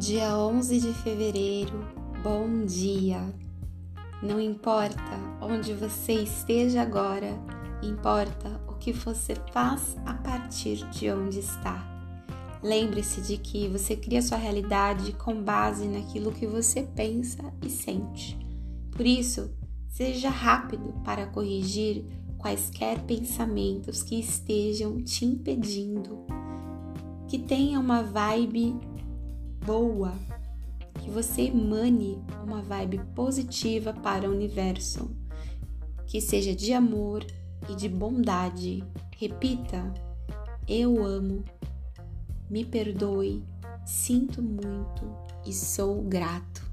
dia 11 de fevereiro, bom dia! Não importa onde você esteja agora, importa o que você faz a partir de onde está. Lembre-se de que você cria sua realidade com base naquilo que você pensa e sente. Por isso, seja rápido para corrigir quaisquer pensamentos que estejam te impedindo. Que tenha uma vibe boa, que você emane uma vibe positiva para o universo, que seja de amor e de bondade. Repita: Eu amo me perdoe, sinto muito e sou grato.